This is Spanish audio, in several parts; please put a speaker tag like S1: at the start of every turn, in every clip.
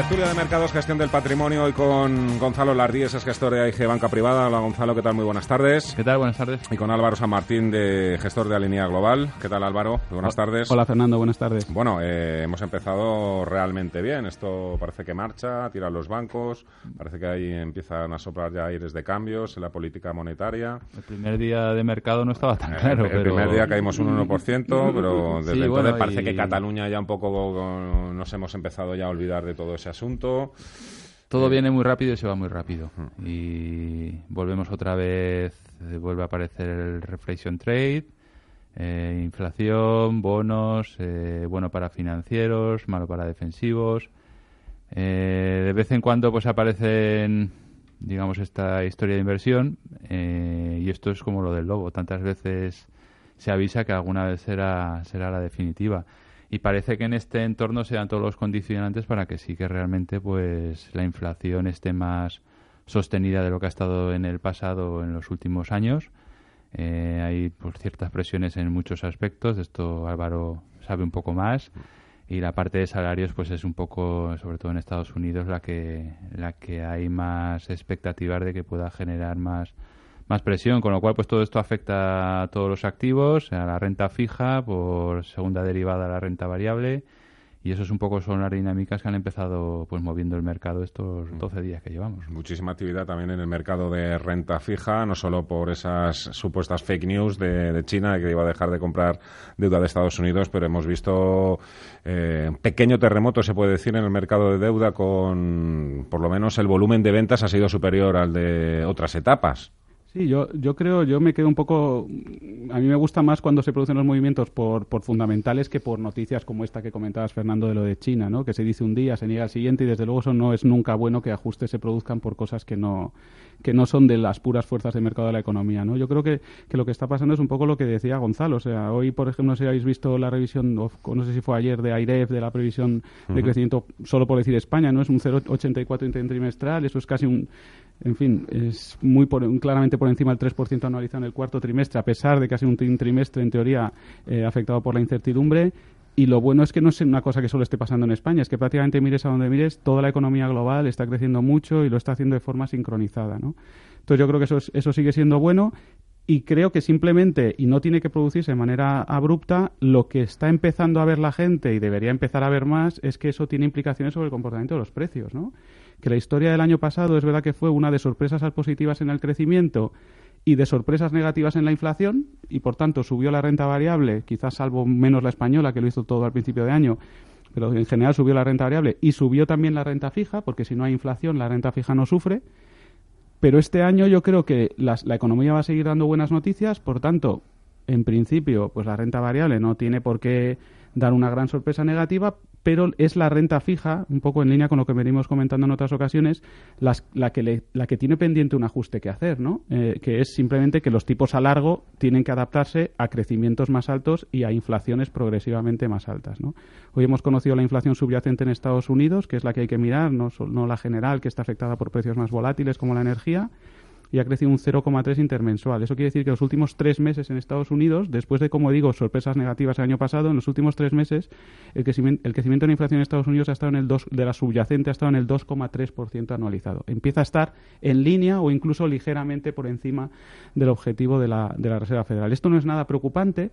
S1: Tertulia de Mercados, Gestión del Patrimonio, hoy con Gonzalo Lardíez, es gestor de AIG Banca Privada. Hola Gonzalo, ¿qué tal? Muy buenas tardes.
S2: ¿Qué tal? Buenas tardes.
S1: Y con Álvaro San Martín, de gestor de Alinea Global. ¿Qué tal Álvaro? Muy buenas tardes.
S3: Hola Fernando, buenas tardes.
S1: Bueno, eh, hemos empezado realmente bien. Esto parece que marcha, tiran los bancos, parece que ahí empiezan a soplar ya aires de cambios en la política monetaria.
S2: El primer día de mercado no estaba tan claro.
S1: El, primer día caímos un 1%, pero desde sí, entonces parece que Cataluña ya un poco nos hemos empezado ya a olvidar de todo ese asunto.
S2: Todo viene muy rápido y se va muy rápido. Y volvemos otra vez, eh, vuelve a aparecer el reflation trade, eh, inflación, bonos, eh, bueno para financieros, malo para defensivos. de vez en cuando pues aparecen, digamos, esta historia de inversión y esto es como lo del lobo. Tantas veces se avisa que alguna vez será, será la definitiva y parece que en este entorno se dan todos los condicionantes para que sí que realmente pues la inflación esté más sostenida de lo que ha estado en el pasado en los últimos años. Eh, hay pues, ciertas presiones en muchos aspectos, de esto Álvaro sabe un poco más y la parte de salarios pues es un poco sobre todo en Estados Unidos la que la que hay más expectativas de que pueda generar más más presión, con lo cual pues todo esto afecta a todos los activos, a la renta fija por segunda derivada a la renta variable y eso es un poco son las dinámicas que han empezado pues moviendo el mercado estos 12 días que llevamos.
S1: Muchísima actividad también en el mercado de renta fija, no solo por esas supuestas fake news de, China de que iba a dejar de comprar deuda de Estados Unidos, pero hemos visto eh, un pequeño terremoto, se puede decir, en el mercado de deuda con por lo menos el volumen de ventas ha sido superior al de otras etapas.
S3: Sí, yo, yo creo, yo me quedo un poco. A mí me gusta más cuando se producen los movimientos por, por fundamentales que por noticias como esta que comentabas, Fernando, de lo de China, ¿no? Que se dice un día, se niega al siguiente y desde luego eso no es nunca bueno que ajustes se produzcan por cosas que no, que no son de las puras fuerzas de mercado de la economía, ¿no? Yo creo que, que lo que está pasando es un poco lo que decía Gonzalo. O sea, hoy, por ejemplo, no sé si habéis visto la revisión, no sé si fue ayer, de AIREF, de la previsión de crecimiento, solo por decir España, ¿no? Es un 0,84 trimestral, eso es casi un en fin, es muy claramente por encima del 3% anualizado en el cuarto trimestre, a pesar de que ha sido un trimestre, en teoría, eh, afectado por la incertidumbre. Y lo bueno es que no es una cosa que solo esté pasando en España, es que prácticamente mires a donde mires, toda la economía global está creciendo mucho y lo está haciendo de forma sincronizada. ¿no? Entonces yo creo que eso, eso sigue siendo bueno y creo que simplemente, y no tiene que producirse de manera abrupta, lo que está empezando a ver la gente y debería empezar a ver más es que eso tiene implicaciones sobre el comportamiento de los precios. ¿no? Que la historia del año pasado es verdad que fue una de sorpresas positivas en el crecimiento y de sorpresas negativas en la inflación y por tanto subió la renta variable, quizás salvo menos la española que lo hizo todo al principio de año, pero en general subió la renta variable y subió también la renta fija, porque si no hay inflación la renta fija no sufre. Pero este año yo creo que la economía va a seguir dando buenas noticias, por tanto, en principio, pues la renta variable no tiene por qué dar una gran sorpresa negativa, pero es la renta fija, un poco en línea con lo que venimos comentando en otras ocasiones, la, que tiene pendiente un ajuste que hacer, ¿no? Eh, que es simplemente que los tipos a largo tienen que adaptarse a crecimientos más altos y a inflaciones progresivamente más altas. Hoy hemos conocido la inflación subyacente en Estados Unidos, que es la que hay que mirar, no, no la general, que está afectada por precios más volátiles como la energía y ha crecido un 0,3 intermensual. Eso quiere decir que los últimos tres meses en Estados Unidos, después de, como digo, sorpresas negativas el año pasado, en los últimos tres meses el crecimiento, el crecimiento de la inflación en Estados Unidos ha estado en el 2, de la subyacente ha estado en el 2,3% anualizado. Empieza a estar en línea o incluso ligeramente por encima del objetivo de la, de la Reserva Federal. Esto no es nada preocupante,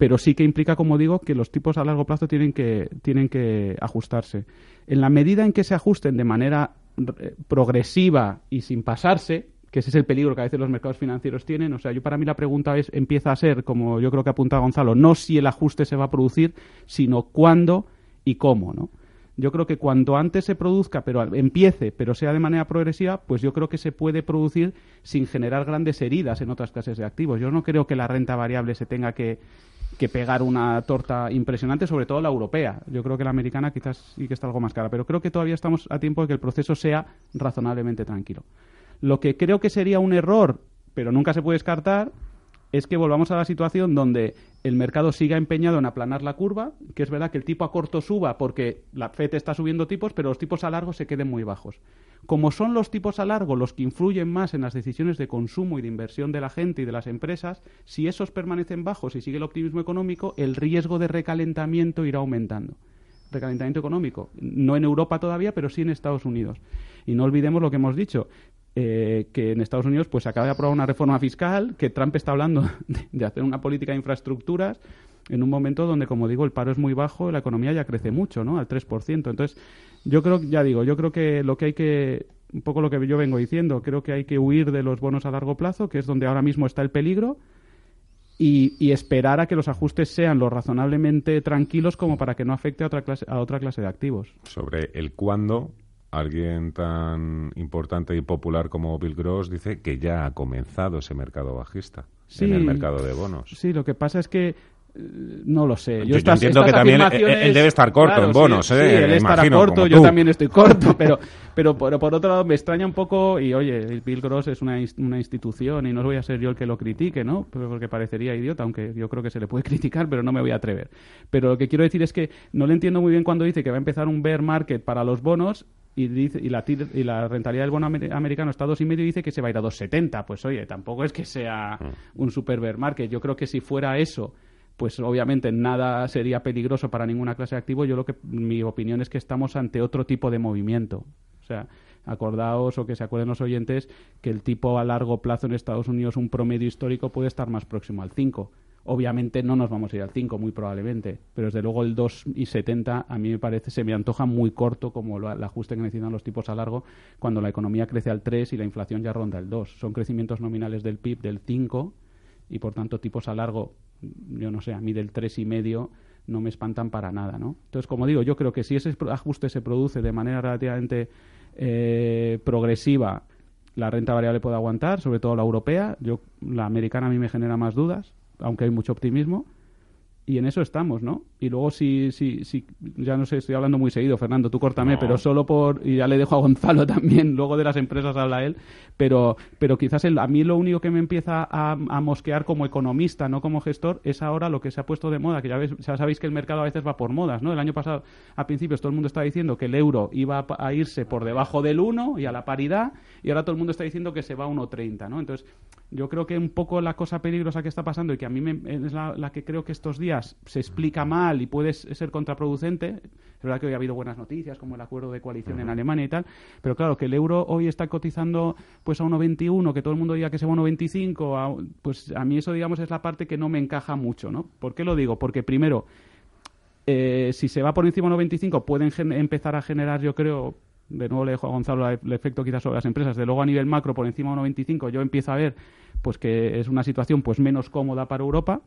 S3: pero sí que implica, como digo, que los tipos a largo plazo tienen que, tienen que ajustarse. En la medida en que se ajusten de manera eh, progresiva y sin pasarse, que ese es el peligro que a veces los mercados financieros tienen. O sea, yo para mí la pregunta es, empieza a ser, como yo creo que apunta Gonzalo, no si el ajuste se va a producir, sino cuándo y cómo, ¿no? Yo creo que cuanto antes se produzca, pero empiece, pero sea de manera progresiva, pues yo creo que se puede producir sin generar grandes heridas en otras clases de activos. Yo no creo que la renta variable se tenga que, que pegar una torta impresionante, sobre todo la europea. Yo creo que la americana quizás sí que está algo más cara, pero creo que todavía estamos a tiempo de que el proceso sea razonablemente tranquilo. Lo que creo que sería un error, pero nunca se puede descartar, es que volvamos a la situación donde el mercado siga empeñado en aplanar la curva, que es verdad que el tipo a corto suba porque la FED está subiendo tipos, pero los tipos a largo se queden muy bajos. Como son los tipos a largo los que influyen más en las decisiones de consumo y de inversión de la gente y de las empresas, si esos permanecen bajos y sigue el optimismo económico, el riesgo de recalentamiento irá aumentando. Recalentamiento económico, no en Europa todavía, pero sí en Estados Unidos. Y no olvidemos lo que hemos dicho, eh, que en Estados Unidos pues acaba de aprobar una reforma fiscal, que Trump está hablando de, hacer una política de infraestructuras en un momento donde, como digo, el paro es muy bajo la economía ya crece mucho, ¿no? Al 3%. Entonces, yo creo, ya digo, yo creo que lo que hay que, un poco lo que yo vengo diciendo, creo que hay que huir de los bonos a largo plazo, que es donde ahora mismo está el peligro, y, y, esperar a que los ajustes sean lo razonablemente tranquilos como para que no afecte a otra clase, a otra clase de activos.
S1: Sobre el cuándo, alguien tan importante y popular como Bill Gross dice que ya ha comenzado ese mercado bajista en el mercado de bonos.
S3: Sí, lo que pasa es que eh, no lo sé.
S1: Yo, entiendo que también él, debe estar corto en bonos. ¿eh? Sí,
S3: él estará corto, yo también estoy corto, pero, pero por, otro lado me extraña un poco, y oye, Bill Gross es una, una institución y no voy a ser yo el que lo critique, ¿no? Porque parecería idiota, aunque yo creo que se le puede criticar, pero no me voy a atrever. Pero lo que quiero decir es que no le entiendo muy bien cuando dice que va a empezar un bear market para los bonos y, dice, y, la, y la rentabilidad del bono americano está a dos y medio y dice que se va a ir a 2,70. Pues oye, tampoco es que sea mm. un super bear market. Yo creo que si fuera eso, pues obviamente nada sería peligroso para ninguna clase de activo. Yo lo que mi opinión es que estamos ante otro tipo de movimiento. O sea, acordaos o que se acuerden los oyentes que el tipo a largo plazo en Estados Unidos, un promedio histórico, puede estar más próximo al 5 Obviamente no nos vamos a ir al 5, muy probablemente, pero desde luego el 2,70 a mí me parece, se me antoja muy corto como el ajuste que necesitan los tipos a largo cuando la economía crece al 3 y la inflación ya ronda el 2. Son crecimientos nominales del PIB del 5 y por tanto tipos a largo, yo no sé, a mí del 3,5 no me espantan para nada, ¿no? Entonces, como digo, yo creo que si ese ajuste se produce de manera relativamente eh, progresiva, la renta variable puede aguantar, sobre todo la europea. Yo, la americana a mí me genera más dudas aunque hay mucho optimismo, y en eso estamos, ¿no? Y luego si, si, si ya no sé, estoy hablando muy seguido, Fernando, tú córtame, pero solo por, y ya le dejo a Gonzalo también, luego de las empresas habla él, pero, pero quizás a mí lo único que me empieza a, mosquear como economista, no como gestor, es ahora lo que se ha puesto de moda, que ya, ves, ya sabéis que el mercado a veces va por modas, ¿no? El año pasado, a principios, todo el mundo estaba diciendo que el euro iba a irse por debajo del 1 y a la paridad, y ahora todo el mundo está diciendo que se va a 1,30, ¿no? Entonces, yo creo que un poco la cosa peligrosa que está pasando y que a mí me, es la, que creo que estos días se explica mal y puede ser contraproducente. Es verdad que hoy ha habido buenas noticias, como el acuerdo de coalición en Alemania y tal, pero claro, que el euro hoy está cotizando pues a 1,21, que todo el mundo diga que se va a 1,25, pues a mí eso, digamos, es la parte que no me encaja mucho, ¿no? ¿Por qué lo digo? Porque primero, eh, si se va por encima de 1,25 pueden empezar a generar, yo creo, de nuevo le dejo a Gonzalo el efecto quizás sobre las empresas, de luego a nivel macro por encima de 1,25 yo empiezo a ver pues que es una situación pues menos cómoda para Europa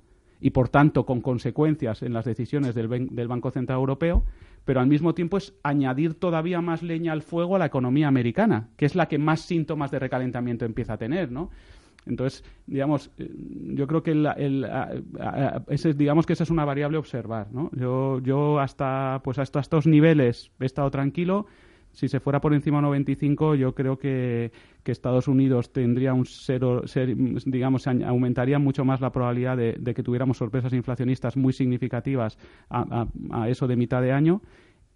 S3: y por tanto con consecuencias en las decisiones del, del Banco Central Europeo, pero al mismo tiempo es añadir todavía más leña al fuego a la economía americana, que es la que más síntomas de recalentamiento empieza a tener, ¿no? Entonces, digamos, eh, yo creo que el, ese, digamos que esa es una variable observar, ¿no? Yo, yo hasta, pues hasta estos niveles he estado tranquilo si se fuera por encima de 95, yo creo que, Estados Unidos tendría un cero, digamos, aumentaría mucho más la probabilidad de, que tuviéramos sorpresas inflacionistas muy significativas a, eso de mitad de año.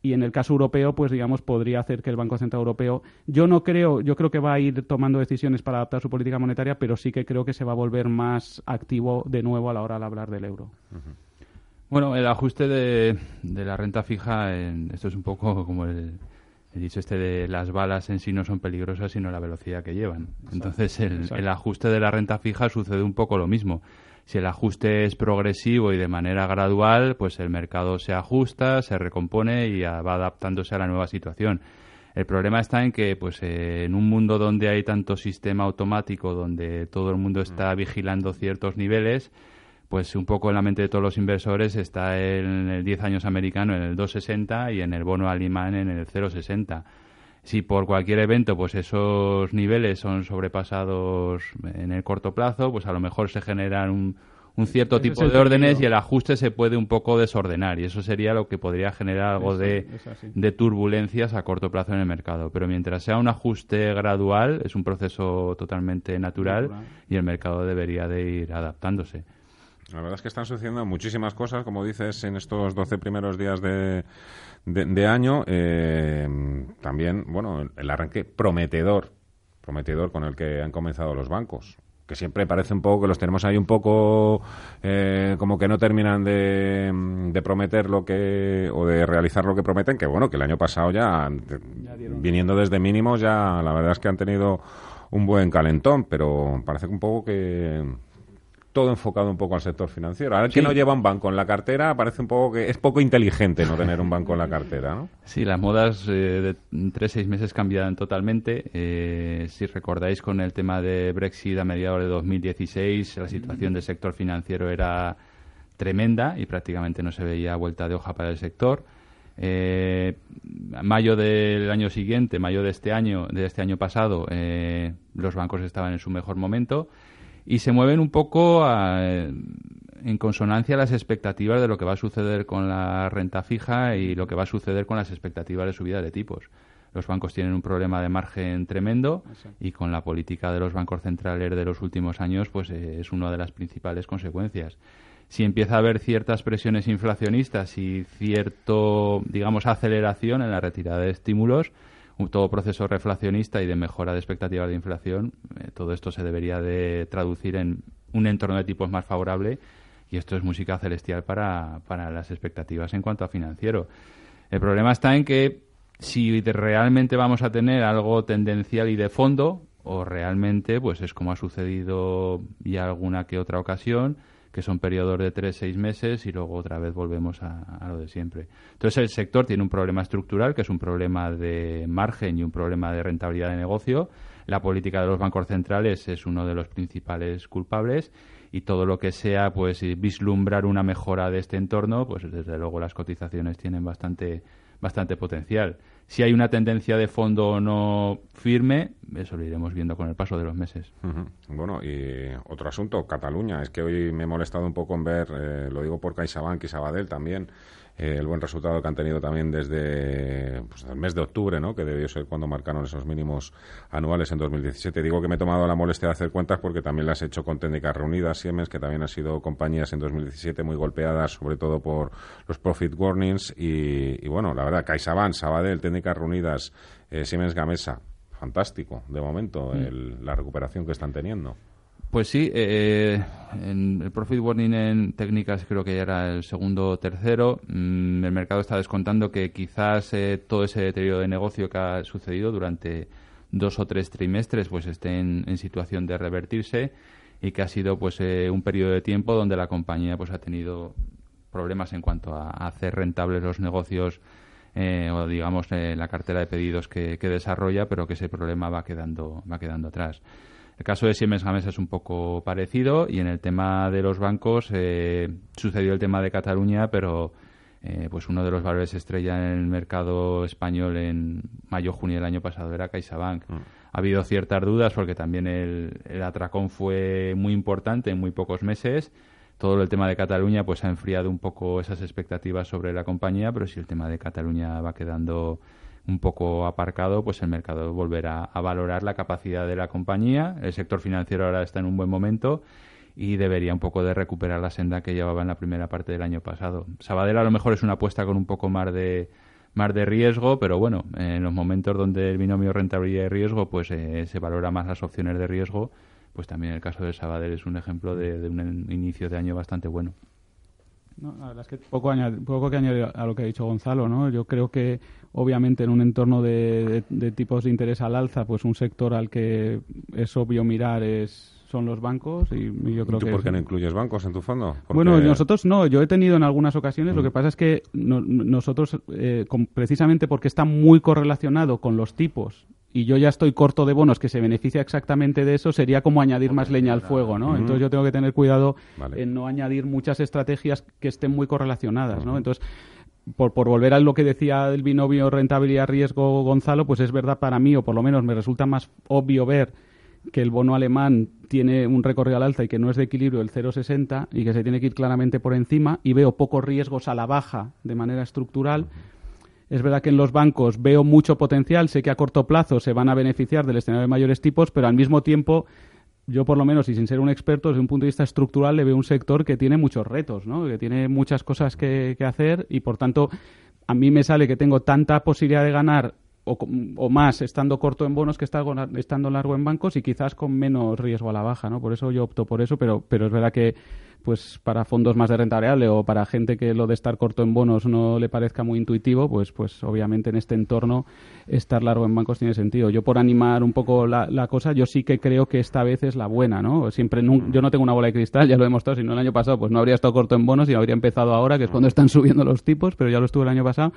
S3: Y en el caso europeo, pues digamos, podría hacer que el Banco Central Europeo, yo no creo, yo creo que va a ir tomando decisiones para adaptar su política monetaria, pero sí que creo que se va a volver más activo de nuevo a la hora de hablar del euro.
S2: Bueno, el ajuste de, la renta fija, esto es un poco como el, He dicho este de las balas en sí no son peligrosas, sino la velocidad que llevan. Entonces, el, ajuste de la renta fija sucede un poco lo mismo. Si el ajuste es progresivo y de manera gradual, pues el mercado se ajusta, se recompone y va adaptándose a la nueva situación. El problema está en que, pues, en un mundo donde hay tanto sistema automático, donde todo el mundo está mm. vigilando ciertos niveles, pues un poco en la mente de todos los inversores está en el 10 años americano en el 2,60 y en el bono alemán en el 0,60. Si por cualquier evento pues esos niveles son sobrepasados en el corto plazo, pues a lo mejor se generan un, un cierto tipo de órdenes y el ajuste se puede un poco desordenar y eso sería lo que podría generar algo de, de, turbulencias a corto plazo en el mercado. Pero mientras sea un ajuste gradual, es un proceso totalmente natural. y el mercado debería de ir adaptándose.
S1: La verdad es que están sucediendo muchísimas cosas, como dices, en estos 12 primeros días de, de, año. Eh, también, bueno, el arranque prometedor, prometedor con el que han comenzado los bancos que siempre parece un poco que los tenemos ahí un poco eh, como que no terminan de, de, prometer lo que o de realizar lo que prometen que bueno que el año pasado ya, viniendo desde mínimos ya la verdad es que han tenido un buen calentón pero parece un poco que todo enfocado un poco al sector financiero. Ahora que no lleva un banco en la cartera, parece un poco que es poco inteligente no tener un banco en la cartera, ¿no?
S2: Sí, las modas eh, de tres, seis meses cambian totalmente. Eh, si recordáis con el tema de Brexit a mediados de 2016, la situación del sector financiero era tremenda y prácticamente no se veía vuelta de hoja para el sector. Eh, mayo del año siguiente, mayo de este año, de este año pasado, eh, los bancos estaban en su mejor momento y se mueven un poco en consonancia a las expectativas de lo que va a suceder con la renta fija y lo que va a suceder con las expectativas de subida de tipos. Los bancos tienen un problema de margen tremendo y con la política de los bancos centrales de los últimos años, pues eh, es una de las principales consecuencias. Si empieza a haber ciertas presiones inflacionistas y cierto, digamos, aceleración en la retirada de estímulos, todo proceso reflacionista y de mejora de expectativas de inflación, eh, todo esto se debería de traducir en un entorno de tipos más favorable y esto es música celestial para, para las expectativas en cuanto a financiero. El problema está en que si realmente vamos a tener algo tendencial y de fondo, o realmente pues es como ha sucedido ya alguna que otra ocasión, que son periodos de tres, seis meses y luego otra vez volvemos a, lo de siempre. Entonces el sector tiene un problema estructural, que es un problema de margen y un problema de rentabilidad de negocio. La política de los bancos centrales es uno de los principales culpables y todo lo que sea pues vislumbrar una mejora de este entorno, pues desde luego las cotizaciones tienen bastante bastante potencial. Si hay una tendencia de fondo no firme, eso lo iremos viendo con el paso de los meses.
S1: Bueno, y otro asunto, Cataluña. Es que hoy me he molestado un poco en ver, eh, lo digo por CaixaBank y Sabadell también, eh, el buen resultado que han tenido también desde pues, el mes de octubre, ¿no? que debió ser cuando marcaron esos mínimos anuales en 2017. Digo que me he tomado la molestia de hacer cuentas porque también las he hecho con técnicas reunidas, Siemens, que también han sido compañías en 2017 muy golpeadas, sobre todo por los profit warnings. Y, bueno, la verdad, CaixaBank, Sabadell, técnicas reunidas, eh, Siemens Gamesa, fantástico de momento mm. la recuperación que están teniendo.
S2: Pues sí, eh, en el profit warning en técnicas creo que ya era el segundo o tercero. Mm, el mercado está descontando que quizás eh, todo ese deterioro de negocio que ha sucedido durante dos o tres trimestres pues esté en, situación de revertirse y que ha sido pues eh, un periodo de tiempo donde la compañía pues ha tenido problemas en cuanto a, hacer rentables los negocios o digamos la cartera de pedidos que, que desarrolla, pero que ese problema va quedando va quedando atrás. El caso de Siemens Gamesa es un poco parecido y en el tema de los bancos eh, sucedió el tema de Cataluña, pero eh, pues uno de los valores estrella en el mercado español en mayo-junio del año pasado era CaixaBank. Mm. Ha habido ciertas dudas porque también el, el, atracón fue muy importante en muy pocos meses. Todo el tema de Cataluña pues ha enfriado un poco esas expectativas sobre la compañía, pero si el tema de Cataluña va quedando un poco aparcado, pues el mercado volverá a valorar la capacidad de la compañía. El sector financiero ahora está en un buen momento y debería un poco de recuperar la senda que llevaba en la primera parte del año pasado. Sabadell a lo mejor es una apuesta con un poco más de más de riesgo, pero bueno, en los momentos donde el binomio rentabilidad y riesgo, pues eh, se valora más las opciones de riesgo, pues también el caso de Sabadell es un ejemplo de, un inicio de año bastante bueno.
S3: No, la verdad es que poco, poco que añadir a lo que ha dicho Gonzalo, ¿no? Yo creo que obviamente en un entorno de, tipos de interés al alza, pues un sector al que es obvio mirar es son los bancos y, yo creo
S1: ¿Tú
S3: que
S1: por qué no incluyes bancos en tu fondo?
S3: Bueno, nosotros no. Yo he tenido en algunas ocasiones. Lo mm. que pasa es que nosotros, eh, precisamente porque está muy correlacionado con los tipos y yo ya estoy corto de bonos que se beneficia exactamente de eso, sería como añadir más leña al fuego, ¿no? Entonces yo tengo que tener cuidado en no añadir muchas estrategias que estén muy correlacionadas, ¿no? Entonces, por, por volver a lo que decía del binomio rentabilidad-riesgo Gonzalo, pues es verdad para mí, o por lo menos me resulta más obvio ver que el bono alemán tiene un recorrido al alza y que no es de equilibrio el 0,60 y que se tiene que ir claramente por encima y veo pocos riesgos a la baja de manera estructural. Es verdad que en los bancos veo mucho potencial, sé que a corto plazo se van a beneficiar del escenario de mayores tipos, pero al mismo tiempo yo por lo menos, y sin ser un experto, desde un punto de vista estructural, le veo un sector que tiene muchos retos, ¿no? que tiene muchas cosas que, que hacer y, por tanto, a mí me sale que tengo tanta posibilidad de ganar o, o, más estando corto en bonos que estando largo en bancos y quizás con menos riesgo a la baja, ¿no? Por eso yo opto por eso, pero, pero es verdad que pues para fondos más de renta variable o para gente que lo de estar corto en bonos no le parezca muy intuitivo, pues, pues obviamente en este entorno estar largo en bancos tiene sentido. Yo por animar un poco la, cosa, yo sí que creo que esta vez es la buena, ¿no? Siempre yo no tengo una bola de cristal, ya lo he demostrado, si no el año pasado pues no habría estado corto en bonos y habría empezado ahora, que es cuando están subiendo los tipos, pero ya lo estuve el año pasado.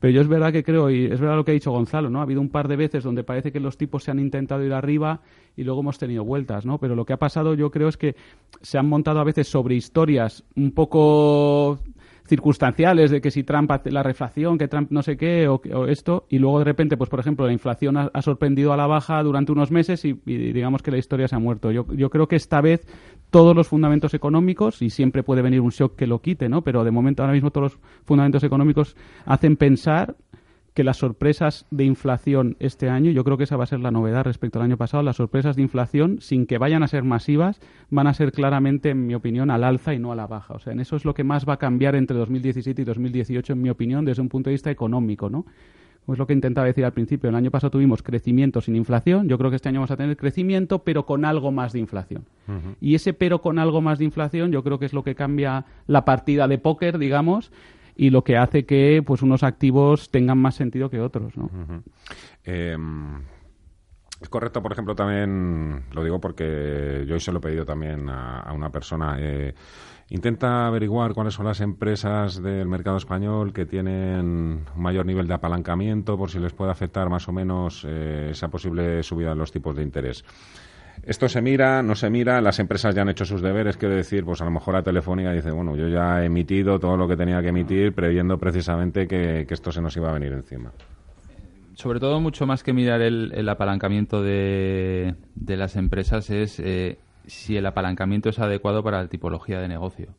S3: Pero yo es verdad que creo, y es verdad lo que ha dicho Gonzalo, ¿no? Ha habido un par de veces donde parece que los tipos se han intentado ir arriba y luego hemos tenido vueltas, ¿no? Pero lo que ha pasado yo creo es que se han montado a veces sobre historias un poco circunstanciales de que si Trump hace la reflación, que Trump no sé qué o, esto, y luego de repente, pues por ejemplo, la inflación ha, sorprendido a la baja durante unos meses y, digamos que la historia se ha muerto. Yo, yo creo que esta vez todos los fundamentos económicos, y siempre puede venir un shock que lo quite, ¿no? Pero de momento ahora mismo todos los fundamentos económicos hacen pensar que las sorpresas de inflación este año, yo creo que esa va a ser la novedad respecto al año pasado, las sorpresas de inflación, sin que vayan a ser masivas, van a ser claramente, en mi opinión, al alza y no a la baja. O sea, en eso es lo que más va a cambiar entre 2017 y 2018, en mi opinión, desde un punto de vista económico, ¿no? Es lo que intentaba decir al principio. El año pasado tuvimos crecimiento sin inflación. Yo creo que este año vamos a tener crecimiento, pero con algo más de inflación. Y ese pero con algo más de inflación, yo creo que es lo que cambia la partida de póker, digamos, y lo que hace que pues unos activos tengan más sentido que otros, ¿no?
S1: Em, es correcto, por ejemplo, también, lo digo porque yo hoy se lo he pedido también a, una persona, eh, intenta averiguar cuáles son las empresas del mercado español que tienen un mayor nivel de apalancamiento por si les puede afectar más o menos eh, esa posible subida de los tipos de interés. Esto se mira, no se mira, las empresas ya han hecho sus deberes, quiero decir, pues a lo mejor la Telefónica dice, bueno, yo ya he emitido todo lo que tenía que emitir, previendo precisamente que, esto se nos iba a venir encima.
S2: Sobre todo, mucho más que mirar el, apalancamiento de, las empresas es eh, si el apalancamiento es adecuado para la tipología de negocio.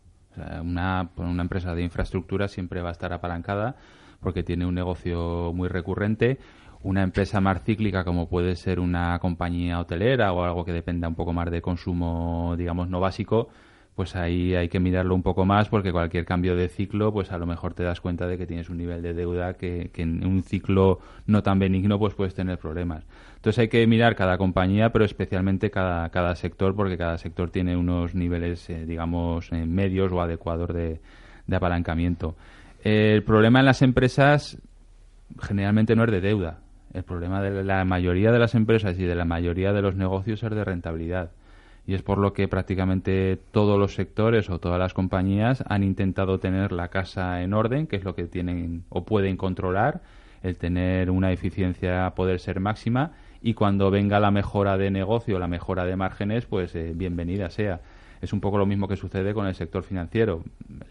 S2: una, una empresa de infraestructura siempre va a estar apalancada porque tiene un negocio muy recurrente una empresa más cíclica como puede ser una compañía hotelera o algo que dependa un poco más de consumo, digamos, no básico, pues ahí hay que mirarlo un poco más porque cualquier cambio de ciclo, pues a lo mejor te das cuenta de que tienes un nivel de deuda que, en un ciclo no tan benigno pues puedes tener problemas. Entonces hay que mirar cada compañía, pero especialmente cada, cada sector porque cada sector tiene unos niveles, eh, digamos, eh, medios o adecuados de, de apalancamiento. el problema en las empresas generalmente no es de deuda, el problema de la mayoría de las empresas y de la mayoría de los negocios es de rentabilidad. Y es por lo que prácticamente todos los sectores o todas las compañías han intentado tener la casa en orden, que es lo que tienen o pueden controlar, el tener una eficiencia poder ser máxima y cuando venga la mejora de negocio, la mejora de márgenes, pues eh, bienvenida sea es un poco lo mismo que sucede con el sector financiero.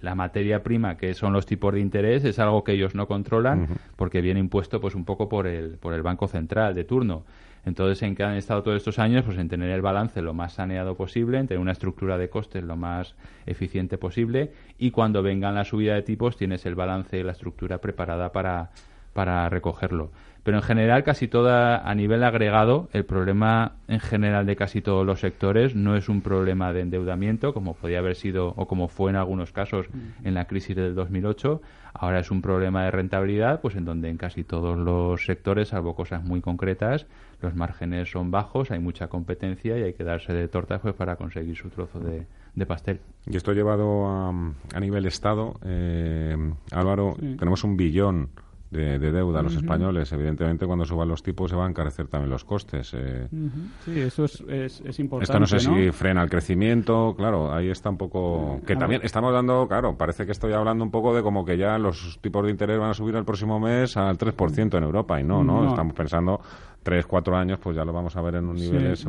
S2: La materia prima, que son los tipos de interés, es algo que ellos no controlan porque viene impuesto pues un poco por el, por el Banco Central de turno. Entonces, ¿en qué han estado todos estos años? Pues en tener el balance lo más saneado posible, en tener una estructura de costes lo más eficiente posible y cuando vengan la subida de tipos tienes el balance y la estructura preparada para, para recogerlo. Pero en general, casi toda, a nivel agregado, el problema en general de casi todos los sectores no es un problema de endeudamiento, como podía haber sido o como fue en algunos casos en la crisis del 2008. Ahora es un problema de rentabilidad, pues en donde en casi todos los sectores, salvo cosas muy concretas, los márgenes son bajos, hay mucha competencia y hay que darse de tortas pues, para conseguir su trozo de, pastel.
S1: Y esto llevado a, a nivel Estado, eh, Álvaro, tenemos un billón de, deuda a los españoles. Evidentemente, cuando suban los tipos se van a encarecer también los costes. Eh.
S3: Sí, eso es, es, importante.
S1: Esto no sé si frena el crecimiento, claro, ahí está un poco... Que también estamos dando, claro, parece que estoy hablando un poco de como que ya los tipos de interés van a subir el próximo mes al 3% en Europa y no, no, estamos pensando tres, cuatro años, pues ya lo vamos a ver en un nivel
S3: sí,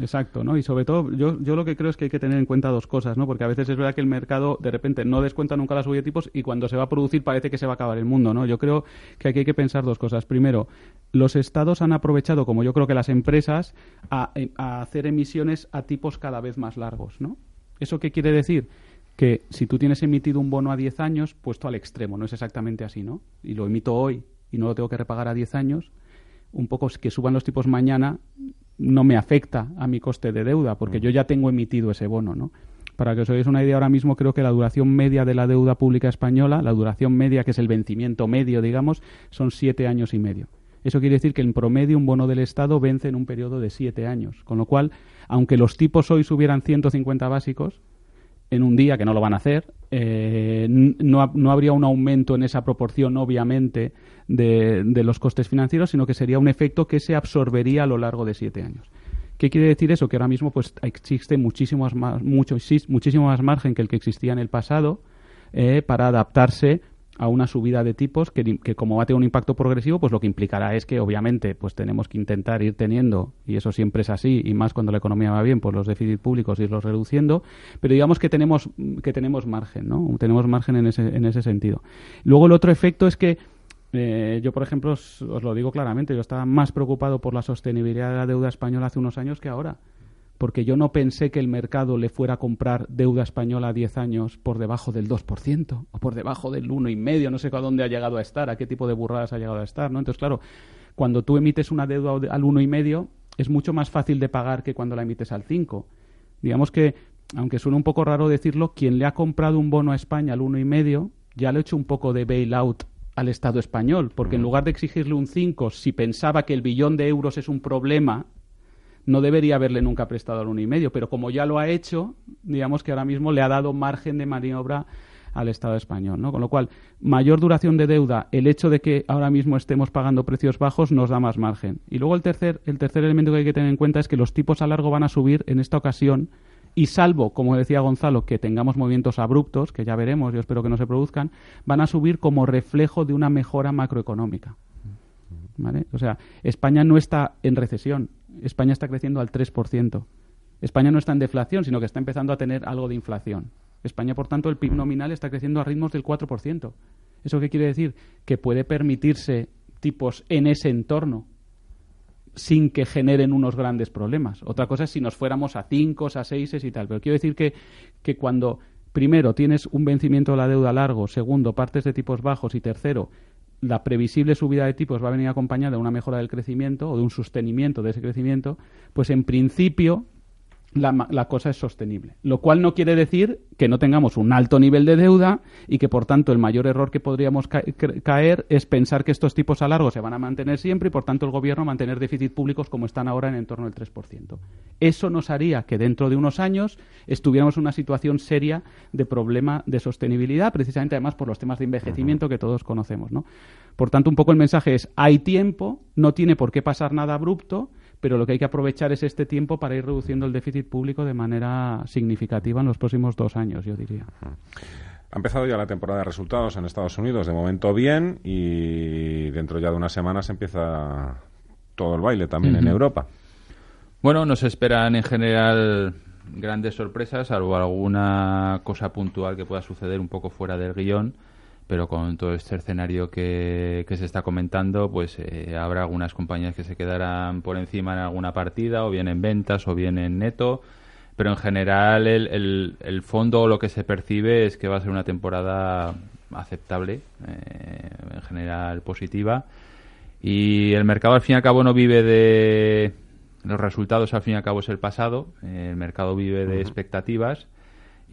S3: Exacto, ¿no? Y sobre todo, yo, yo lo que creo es que hay que tener en cuenta dos cosas, ¿no? Porque a veces es verdad que el mercado de repente no descuenta nunca la subida de tipos y cuando se va a producir parece que se va a acabar el mundo, ¿no? Yo creo que aquí hay que pensar dos cosas. Primero, los estados han aprovechado, como yo creo que las empresas, a, a hacer emisiones a tipos cada vez más largos, ¿no? ¿Eso qué quiere decir? Que si tú tienes emitido un bono a 10 años, puesto al extremo, no es exactamente así, ¿no? Y lo emito hoy y no lo tengo que repagar a 10 años, un poco que suban los tipos mañana no me afecta a mi coste de deuda, porque yo ya tengo emitido ese bono, ¿no? Para que os hagáis una idea, ahora mismo creo que la duración media de la deuda pública española, la duración media, que es el vencimiento medio, digamos, son siete años y medio. Eso quiere decir que en promedio un bono del Estado vence en un periodo de siete años. Con lo cual, aunque los tipos hoy subieran 150 básicos, en un día, que no lo van a hacer, eh, no, no, habría un aumento en esa proporción, obviamente, de, de, los costes financieros, sino que sería un efecto que se absorbería a lo largo de siete años. ¿Qué quiere decir eso? Que ahora mismo pues, existe muchísimo más, mucho, muchísimo más margen que el que existía en el pasado eh, para adaptarse a una subida de tipos que, que, como va a tener un impacto progresivo, pues lo que implicará es que obviamente pues tenemos que intentar ir teniendo, y eso siempre es así, y más cuando la economía va bien, pues los déficits públicos irlos reduciendo, pero digamos que tenemos, que tenemos margen, ¿no? Tenemos margen en ese, en ese sentido. Luego el otro efecto es que eh, yo, por ejemplo, os, os, lo digo claramente, yo estaba más preocupado por la sostenibilidad de la deuda española hace unos años que ahora porque yo no pensé que el mercado le fuera a comprar deuda española a 10 años por debajo del 2% o por debajo del 1,5%, no sé a dónde ha llegado a estar, a qué tipo de burradas ha llegado a estar, ¿no? Entonces, claro, cuando tú emites una deuda al 1,5% es mucho más fácil de pagar que cuando la emites al 5%. Digamos que, aunque suena un poco raro decirlo, quien le ha comprado un bono a España al 1,5% ya le ha hecho un poco de bailout al Estado español, porque en lugar de exigirle un 5, si pensaba que el billón de euros es un problema, no debería haberle nunca prestado al uno y medio, pero como ya lo ha hecho, digamos que ahora mismo le ha dado margen de maniobra al Estado español, ¿no? Con lo cual, mayor duración de deuda, el hecho de que ahora mismo estemos pagando precios bajos nos da más margen. Y luego el tercer, el tercer elemento que hay que tener en cuenta es que los tipos a largo van a subir en esta ocasión y salvo, como decía Gonzalo, que tengamos movimientos abruptos, que ya veremos, yo espero que no se produzcan, van a subir como reflejo de una mejora macroeconómica. ¿Vale? O sea, España no está en recesión, España está creciendo al 3%. España no está en deflación, sino que está empezando a tener algo de inflación. España, por tanto, el PIB nominal está creciendo a ritmos del 4%. ¿Eso qué quiere decir? Que puede permitirse tipos en ese entorno sin que generen unos grandes problemas. Otra cosa es si nos fuéramos a 5, a 6 y tal. Pero quiero decir que, que cuando, primero, tienes un vencimiento de la deuda largo, segundo, partes de tipos bajos y tercero, la previsible subida de tipos va a venir acompañada de una mejora del crecimiento o de un sostenimiento de ese crecimiento, pues en principio la, cosa es sostenible. Lo cual no quiere decir que no tengamos un alto nivel de deuda y que, por tanto, el mayor error que podríamos caer es pensar que estos tipos a largo se van a mantener siempre y, por tanto, el gobierno mantener déficit públicos como están ahora en, en torno al 3%. Eso nos haría que dentro de unos años estuviéramos en una situación seria de problema de sostenibilidad, precisamente además por los temas de envejecimiento que todos conocemos. ¿no? Por tanto, un poco el mensaje es, hay tiempo, no tiene por qué pasar nada abrupto, pero lo que hay que aprovechar es este tiempo para ir reduciendo el déficit público de manera significativa en los próximos dos años, yo diría.
S1: Ha empezado ya la temporada de resultados en Estados Unidos, de momento bien, y dentro ya de unas semanas empieza todo el baile también en Europa.
S2: Bueno, nos esperan en general grandes sorpresas, salvo alguna cosa puntual que pueda suceder un poco fuera del guion pero con todo este escenario que, se está comentando, pues eh, habrá algunas compañías que se quedarán por encima en alguna partida, o bien en ventas, o bien en neto, pero en general el, el, fondo o lo que se percibe es que va a ser una temporada aceptable, eh, en general positiva, y el mercado al fin y al cabo no vive de los resultados, al fin y al cabo es el pasado, el mercado vive de expectativas,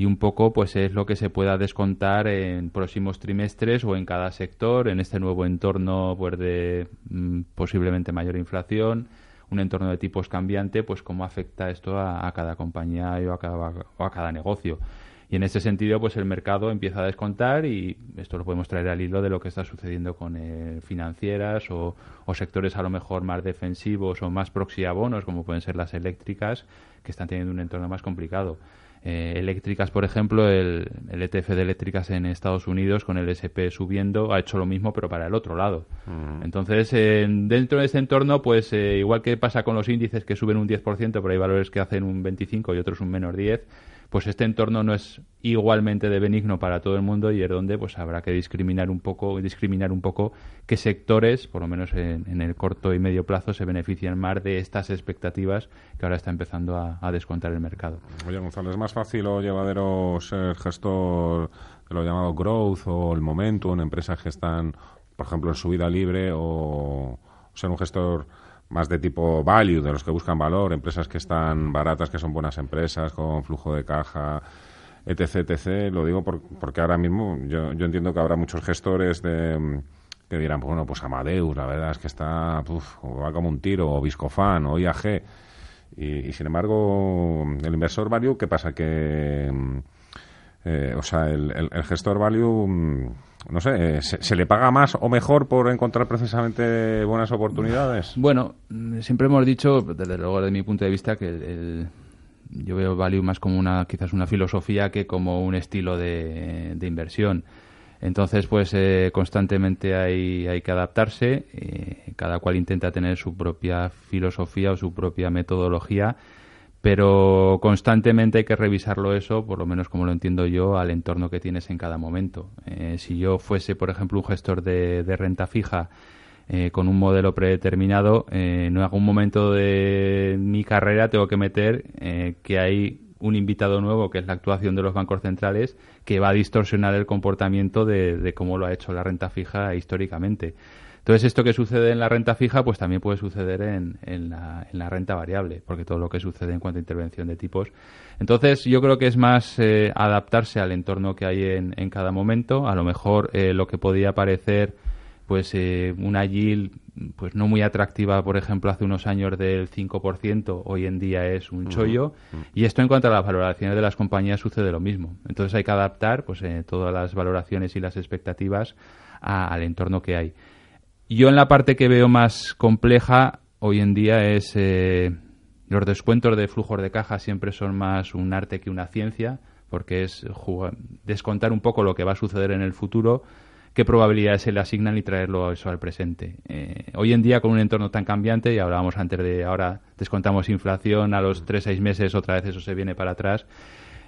S2: y un poco pues es lo que se pueda descontar en próximos trimestres o en cada sector en este nuevo entorno pues de mm, posiblemente mayor inflación un entorno de tipos cambiante pues cómo afecta esto a, cada compañía o a cada, o a cada negocio. Y en ese sentido pues el mercado empieza a descontar y esto lo podemos traer al hilo de lo que está sucediendo con eh, financieras o, o, sectores a lo mejor más defensivos o más proxy a bonos como pueden ser las eléctricas que están teniendo un entorno más complicado eh, eléctricas, por ejemplo, el, ETF de eléctricas en Estados Unidos con el SP subiendo ha hecho lo mismo, pero para el otro lado. Entonces, dentro de ese entorno, pues eh, igual que pasa con los índices que suben un 10%, pero hay valores que hacen un 25 y otros un menos 10, pues este entorno no es igualmente de benigno para todo el mundo y es donde pues habrá que discriminar un poco discriminar un poco qué sectores por lo menos en, el corto y medio plazo se benefician más de estas expectativas que ahora está empezando a, descontar el mercado.
S1: Oye Gonzalo es más fácil o llevadero ser gestor de lo llamado growth o el momento en empresas que están por ejemplo en subida libre o ser un gestor más de tipo value, de los que buscan valor, empresas que están baratas, que son buenas empresas, con flujo de caja, etc, etc. Lo digo porque ahora mismo yo, yo entiendo que habrá muchos gestores de que dirán, bueno, pues Amadeus, la verdad es que está, va como un tiro, o Viscofan, o IAG, y, sin embargo, el inversor value, ¿qué pasa? Que, eh, o sea, el, gestor value, no sé, eh, ¿se, le paga más o mejor por encontrar precisamente buenas oportunidades?
S2: Bueno, siempre hemos dicho, desde luego, desde mi punto de vista, que el, yo veo value más como una, quizás una filosofía que como un estilo de, de inversión. Entonces, pues eh, constantemente hay, hay, que adaptarse, eh, cada cual intenta tener su propia filosofía o su propia metodología, pero constantemente hay que revisarlo eso, por lo menos como lo entiendo yo, al entorno que tienes en cada momento. Eh, si yo fuese, por ejemplo, un gestor de, de renta fija con un modelo predeterminado, en algún momento de mi carrera tengo que meter que hay un invitado nuevo, que es la actuación de los bancos centrales, que va a distorsionar el comportamiento de, cómo lo ha hecho la renta fija históricamente. Entonces, esto que sucede en la renta fija, pues también puede suceder en, en, la, renta variable, porque todo lo que sucede en cuanto a intervención de tipos. Entonces, yo creo que es más eh, adaptarse al entorno que hay en, en cada momento. A lo mejor eh, lo que podía parecer pues eh, una yield pues no muy atractiva, por ejemplo, hace unos años del 5%, hoy en día es un chollo. Y esto en cuanto a las valoraciones de las compañías sucede lo mismo. Entonces hay que adaptar pues eh, todas las valoraciones y las expectativas al entorno que hay. Yo en la parte que veo más compleja hoy en día es eh, los descuentos de flujos de caja siempre son más un arte que una ciencia, porque es descontar un poco lo que va a suceder en el futuro qué probabilidades se le asignan y traerlo eso al presente. Eh, hoy en día, con un entorno tan cambiante, y hablábamos antes de ahora descontamos inflación, a los 3 seis meses otra vez eso se viene para atrás,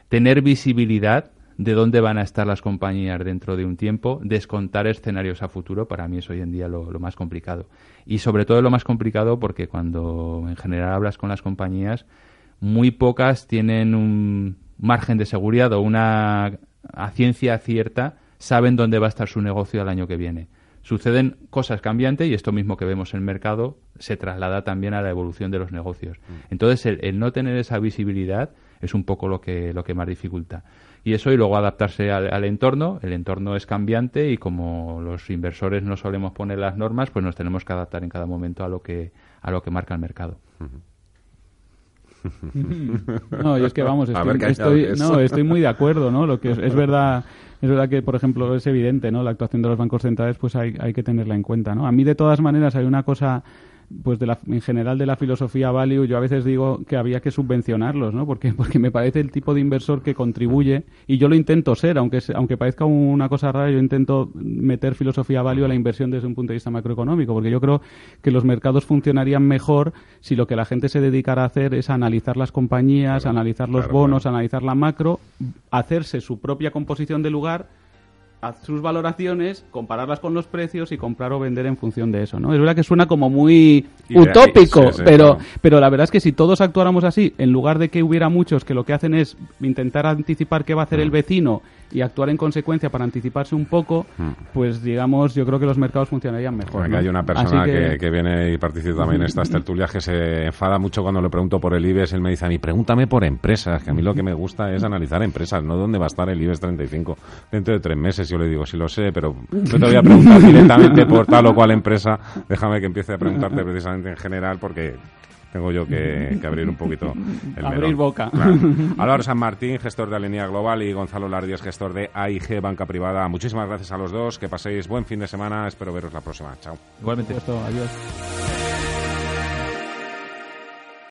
S2: tener visibilidad de dónde van a estar las compañías dentro de un tiempo, descontar escenarios a futuro, para mí es hoy en día lo, lo más complicado. Y sobre todo lo más complicado porque cuando en general hablas con las compañías, muy pocas tienen un margen de seguridad o una a ciencia cierta saben dónde va a estar su negocio el año que viene. Suceden cosas cambiantes y esto mismo que vemos en el mercado se traslada también a la evolución de los negocios. Mm. Entonces, el, no tener esa visibilidad es un poco lo que, lo que más dificulta. Y eso y luego adaptarse al, entorno. El entorno es cambiante y como los inversores no solemos poner las normas, pues nos tenemos que adaptar en cada momento a lo que, a lo que marca el mercado.
S3: No, yo es que vamos, estoy, no, estoy muy de acuerdo, ¿no? Lo que es verdad es verdad que, por ejemplo, es evidente, ¿no? La actuación de los bancos centrales, pues hay, hay que tenerla en cuenta, ¿no? A mí, de todas maneras, hay una cosa pues de la, en general de la filosofía value, yo a veces digo que había que subvencionarlos, ¿no? Porque, porque me parece el tipo de inversor que contribuye, y yo lo intento ser, aunque, aunque parezca una cosa rara, yo intento meter filosofía value a la inversión desde un punto de vista macroeconómico, porque yo creo que los mercados funcionarían mejor si lo que la gente se dedicara a hacer es analizar las compañías, analizar los bonos, analizar la macro, hacerse su propia composición de lugar sus valoraciones, compararlas con los precios y comprar o vender en función de eso, ¿no? Es verdad que suena como muy utópico, pero, pero la verdad es que si todos actuáramos así, en lugar de que hubiera muchos que lo que hacen es intentar anticipar qué va a hacer el mm. vecino y actuar en consecuencia para anticiparse un poco, mm. pues digamos, yo creo que los mercados funcionarían mejor.
S1: hay una persona que... viene y participa también en estas tertulias que se enfada mucho cuando le pregunto por el IBEX. Él me dice a mí, pregúntame por empresas, que a mí lo que me gusta es analizar empresas, no dónde va a estar el IBEX 35 dentro de tres meses. Yo le digo, sí lo sé, pero no te voy a preguntar directamente por tal o cual empresa. Déjame que empiece a preguntarte precisamente en general porque tengo yo que, abrir un poquito el
S3: Abrir boca.
S1: Álvaro San Martín, gestor de Alinea Global, y Gonzalo Lardias, gestor de AIG Banca Privada. Muchísimas gracias a los dos, que paséis buen fin de semana, espero veros la próxima. Chao.
S2: Igualmente.
S3: Adiós.